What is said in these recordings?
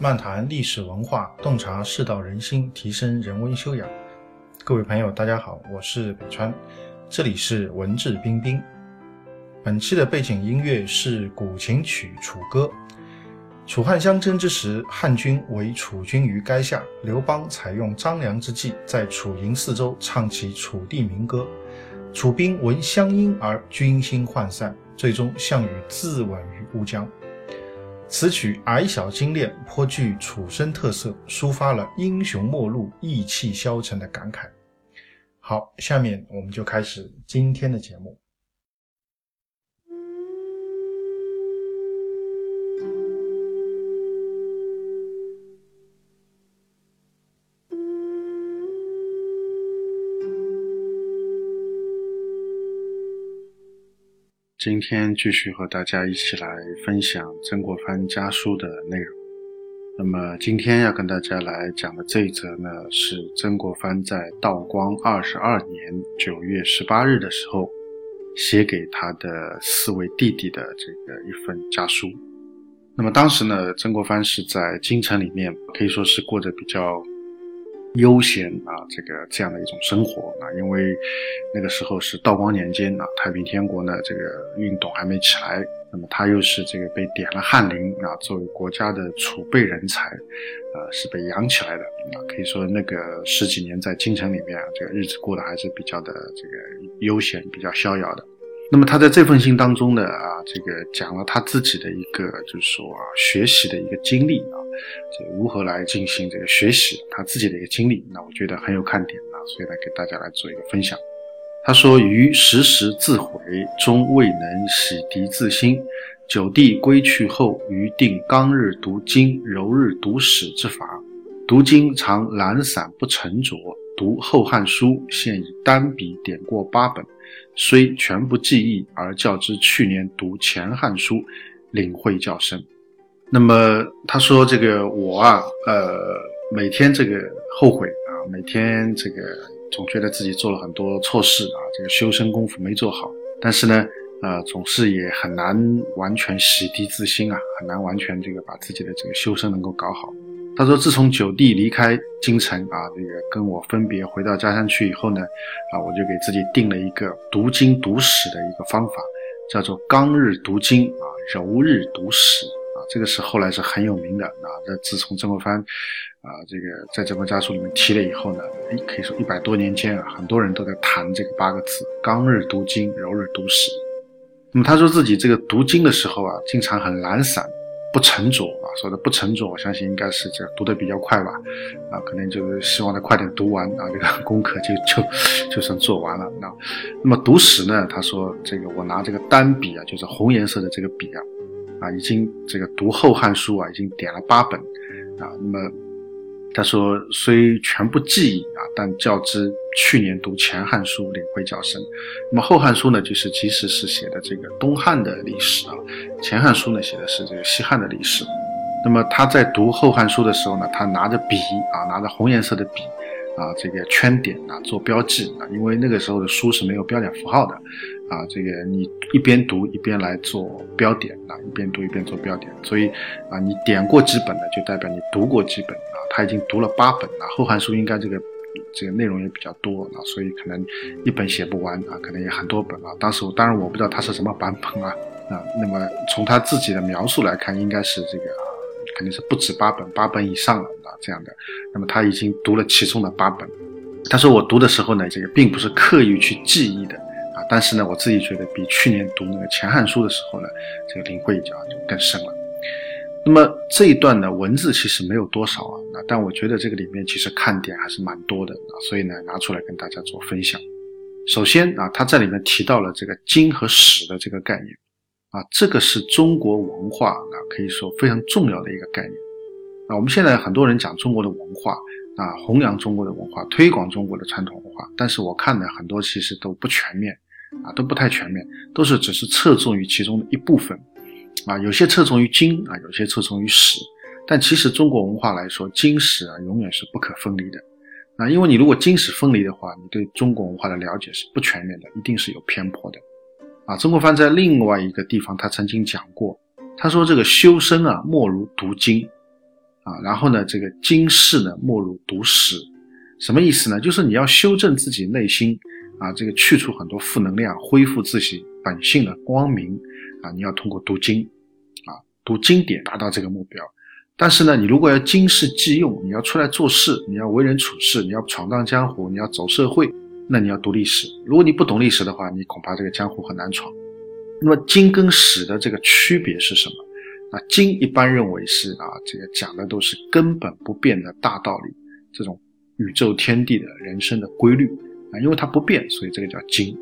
漫谈历史文化，洞察世道人心，提升人文修养。各位朋友，大家好，我是北川，这里是文质彬彬。本期的背景音乐是古琴曲《楚歌》。楚汉相争之时，汉军围楚军于垓下，刘邦采用张良之计，在楚营四周唱起楚地民歌。楚兵闻乡音而军心涣散，最终项羽自刎于乌江。此曲矮小精炼，颇具楚声特色，抒发了英雄末路、意气消沉的感慨。好，下面我们就开始今天的节目。今天继续和大家一起来分享曾国藩家书的内容。那么今天要跟大家来讲的这一则呢，是曾国藩在道光二十二年九月十八日的时候写给他的四位弟弟的这个一份家书。那么当时呢，曾国藩是在京城里面，可以说是过着比较。悠闲啊，这个这样的一种生活啊，因为那个时候是道光年间啊，太平天国呢这个运动还没起来，那么他又是这个被点了翰林啊，作为国家的储备人才，呃，是被养起来的啊，可以说那个十几年在京城里面啊，这个日子过得还是比较的这个悠闲，比较逍遥的。那么他在这封信当中呢，啊，这个讲了他自己的一个，就是说啊，学习的一个经历啊，这如何来进行这个学习，他自己的一个经历，那我觉得很有看点啊，所以呢，给大家来做一个分享。他说：“余时时自悔，终未能洗涤自心。九弟归去后，余定刚日读经，柔日读史之法。读经常懒散不沉着，读《后汉书》，现以单笔点过八本。”虽全不记忆，而较之去年读《前汉书》，领会较深。那么他说：“这个我啊，呃，每天这个后悔啊，每天这个总觉得自己做了很多错事啊，这个修身功夫没做好。但是呢，呃，总是也很难完全洗涤自心啊，很难完全这个把自己的这个修身能够搞好。”他说：“自从九弟离开京城啊，这个跟我分别回到家乡去以后呢，啊，我就给自己定了一个读经读史的一个方法，叫做刚日读经啊，柔日读史啊。这个是后来是很有名的啊。这自从曾国藩啊，这个在这本家书里面提了以后呢，哎，可以说一百多年间啊，很多人都在谈这个八个字：刚日读经，柔日读史。那么他说自己这个读经的时候啊，经常很懒散。”不沉着啊，说的不沉着，我相信应该是这读的比较快吧，啊，可能就是希望他快点读完啊，这个功课就就就算做完了。那那么读史呢？他说这个我拿这个单笔啊，就是红颜色的这个笔啊，啊，已经这个读《后汉书》啊，已经点了八本啊，那么。他说：“虽全部记忆啊，但较之去年读《前汉书》，领会较深。那么《后汉书》呢，就是其实是写的这个东汉的历史啊，《前汉书》呢写的是这个西汉的历史。那么他在读《后汉书》的时候呢，他拿着笔啊，拿着红颜色的笔啊，这个圈点啊，做标记啊，因为那个时候的书是没有标点符号的啊，这个你一边读一边来做标点啊，一边读一边做标点，所以啊，你点过几本呢，就代表你读过几本啊。”他已经读了八本了，《后汉书》应该这个这个内容也比较多啊，所以可能一本写不完啊，可能也很多本啊。当时我当然我不知道他是什么版本啊啊。那么从他自己的描述来看，应该是这个啊，肯定是不止八本，八本以上了啊这样的。那么他已经读了其中的八本。他说我读的时候呢，这个并不是刻意去记忆的啊，但是呢，我自己觉得比去年读那个《前汉书》的时候呢，这个领会就就更深了。那么这一段呢，文字其实没有多少啊，那但我觉得这个里面其实看点还是蛮多的啊，所以呢拿出来跟大家做分享。首先啊，他在里面提到了这个经和史的这个概念啊，这个是中国文化啊可以说非常重要的一个概念啊。我们现在很多人讲中国的文化啊，弘扬中国的文化，推广中国的传统文化，但是我看呢很多其实都不全面啊，都不太全面，都是只是侧重于其中的一部分。啊，有些侧重于经啊，有些侧重于史，但其实中国文化来说，经史啊永远是不可分离的。啊，因为你如果经史分离的话，你对中国文化的了解是不全面的，一定是有偏颇的。啊，曾国藩在另外一个地方他曾经讲过，他说这个修身啊，莫如读经。啊，然后呢，这个经世呢，莫如读史，什么意思呢？就是你要修正自己内心啊，这个去除很多负能量，恢复自己本性的光明啊，你要通过读经，读经典达到这个目标。但是呢，你如果要经世济用，你要出来做事，你要为人处事，你要闯荡江湖，你要走社会，那你要读历史。如果你不懂历史的话，你恐怕这个江湖很难闯。那么经跟史的这个区别是什么？啊，经一般认为是啊，这个讲的都是根本不变的大道理，这种宇宙天地的人生的规律啊，因为它不变，所以这个叫经。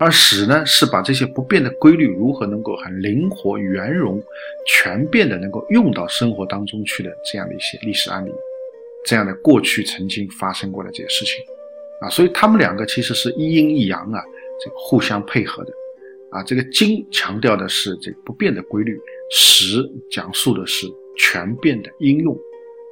而史呢，是把这些不变的规律如何能够很灵活、圆融、全变的能够用到生活当中去的这样的一些历史案例，这样的过去曾经发生过的这些事情啊，所以他们两个其实是一阴一阳啊，这个互相配合的。啊，这个经强调的是这个不变的规律，史讲述的是全变的应用，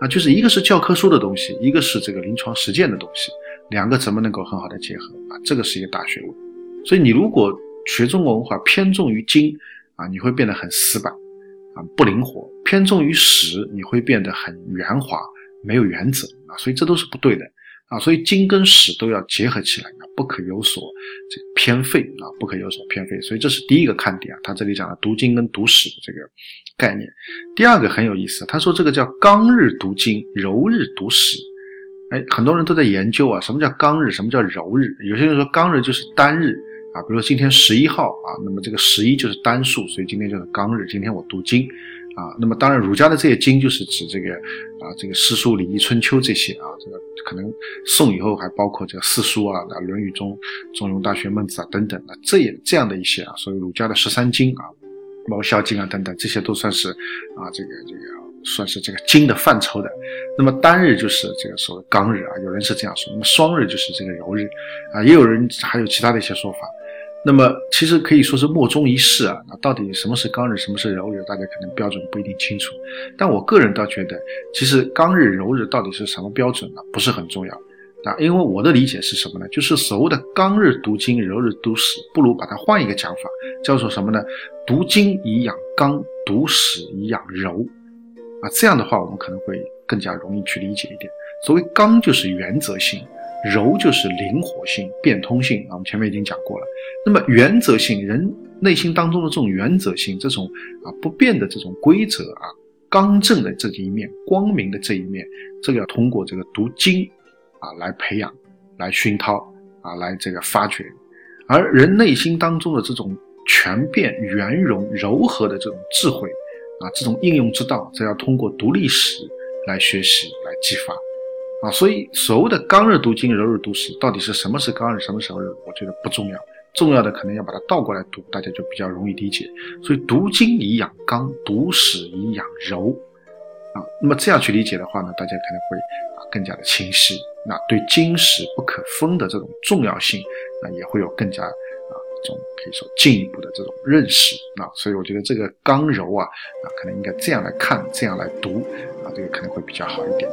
啊，就是一个是教科书的东西，一个是这个临床实践的东西，两个怎么能够很好的结合啊？这个是一个大学问。所以你如果学中国文化偏重于经，啊，你会变得很死板，啊，不灵活；偏重于史，你会变得很圆滑，没有原则啊。所以这都是不对的。啊，所以经跟史都要结合起来，不可有所这偏废啊，不可有所偏废。所以这是第一个看点啊。他这里讲了读经跟读史的这个概念。第二个很有意思，他说这个叫刚日读经，柔日读史。哎，很多人都在研究啊，什么叫刚日，什么叫柔日？有些人说刚日就是单日啊，比如说今天十一号啊，那么这个十一就是单数，所以今天就是刚日。今天我读经。啊，那么当然，儒家的这些经就是指这个啊，这个诗书礼仪春秋这些啊，这个可能宋以后还包括这个四书啊，啊，论语中中庸大学孟子啊等等啊，这也这样的一些啊，所谓儒家的十三经啊，包括孝经啊等等，这些都算是啊，这个这个算是这个经的范畴的。那么单日就是这个所谓刚日啊，有人是这样说，那么双日就是这个柔日啊，也有人还有其他的一些说法。那么其实可以说是莫衷一是啊，那到底什么是刚日，什么是柔日，大家可能标准不一定清楚。但我个人倒觉得，其实刚日、柔日到底是什么标准呢？不是很重要啊，因为我的理解是什么呢？就是所谓的刚日读经，柔日读史，不如把它换一个讲法，叫做什么呢？读经以养刚，读史以养柔啊。这样的话，我们可能会更加容易去理解一点。所谓刚，就是原则性。柔就是灵活性、变通性啊，我们前面已经讲过了。那么原则性，人内心当中的这种原则性，这种啊不变的这种规则啊，刚正的这一面、光明的这一面，这个要通过这个读经啊来培养、来熏陶啊来这个发掘。而人内心当中的这种全变、圆融、柔和的这种智慧啊，这种应用之道，则要通过读历史来学习、来激发。啊，所以所谓的刚热读经，柔热读史，到底是什么是刚热，什么时候热？我觉得不重要，重要的可能要把它倒过来读，大家就比较容易理解。所以读经以养刚，读史以养柔，啊，那么这样去理解的话呢，大家可能会啊更加的清晰。那对经史不可分的这种重要性，那也会有更加啊这种可以说进一步的这种认识。那所以我觉得这个刚柔啊啊，可能应该这样来看，这样来读啊，这个可能会比较好一点。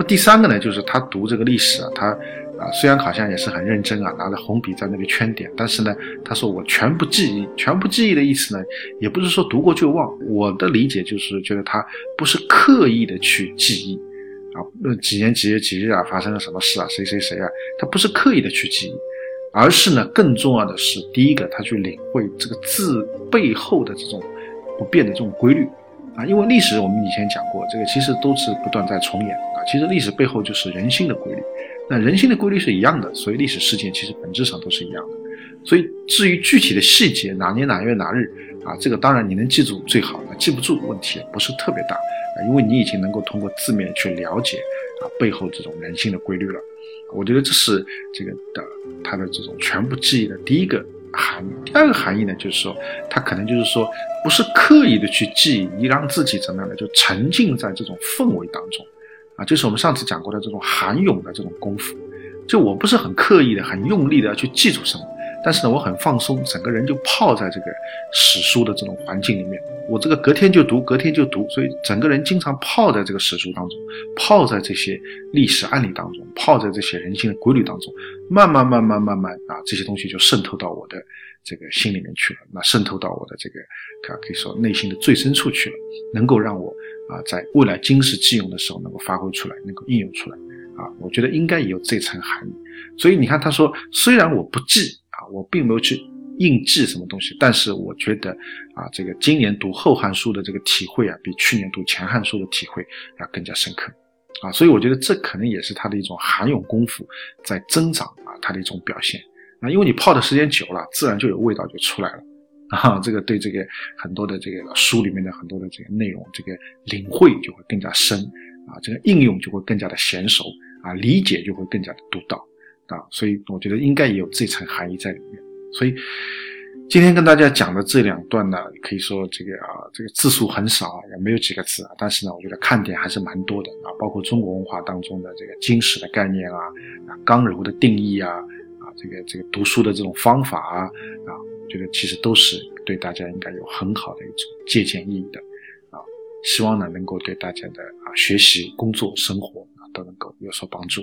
那么第三个呢，就是他读这个历史啊，他啊虽然好像也是很认真啊，拿着红笔在那里圈点，但是呢，他说我全部记忆，全部记忆的意思呢，也不是说读过就忘。我的理解就是觉得他不是刻意的去记忆啊，那几年几月几日啊发生了什么事啊，谁谁谁啊，他不是刻意的去记忆，而是呢，更重要的是，第一个他去领会这个字背后的这种不变的这种规律。啊，因为历史我们以前讲过，这个其实都是不断在重演啊。其实历史背后就是人心的规律，那人心的规律是一样的，所以历史事件其实本质上都是一样的。所以至于具体的细节，哪年哪月哪日啊，这个当然你能记住最好，那记不住问题也不是特别大啊，因为你已经能够通过字面去了解啊背后这种人性的规律了。我觉得这是这个的它的这种全部记忆的第一个。含义第二个含义呢，就是说，他可能就是说，不是刻意的去记忆，让自己怎么样呢？就沉浸在这种氛围当中，啊，就是我们上次讲过的这种含涌的这种功夫。就我不是很刻意的、很用力的要去记住什么，但是呢，我很放松，整个人就泡在这个史书的这种环境里面。我这个隔天就读，隔天就读，所以整个人经常泡在这个史书当中，泡在这些历史案例当中，泡在这些人性的规律当中，慢慢慢慢慢慢啊，这些东西就渗透到我的这个心里面去了，那渗透到我的这个可可以说内心的最深处去了，能够让我啊在未来今世记用的时候能够发挥出来，能够应用出来啊，我觉得应该也有这层含义。所以你看，他说虽然我不记，我并没有去。硬记什么东西？但是我觉得啊，这个今年读《后汉书》的这个体会啊，比去年读《前汉书》的体会要更加深刻啊。所以我觉得这可能也是他的一种涵咏功夫在增长啊，他的一种表现啊。因为你泡的时间久了，自然就有味道就出来了 啊。这个对这个很多的这个书里面的很多的这个内容，这个领会就会更加深啊，这个应用就会更加的娴熟啊，理解就会更加的独到啊。所以我觉得应该也有这层含义在里面。所以今天跟大家讲的这两段呢，可以说这个啊，这个字数很少，也没有几个字啊，但是呢，我觉得看点还是蛮多的啊，包括中国文化当中的这个经史的概念啊，啊刚柔的定义啊，啊这个这个读书的这种方法啊，啊，我觉得其实都是对大家应该有很好的一种借鉴意义的啊，希望呢能够对大家的啊学习、工作、生活啊都能够有所帮助。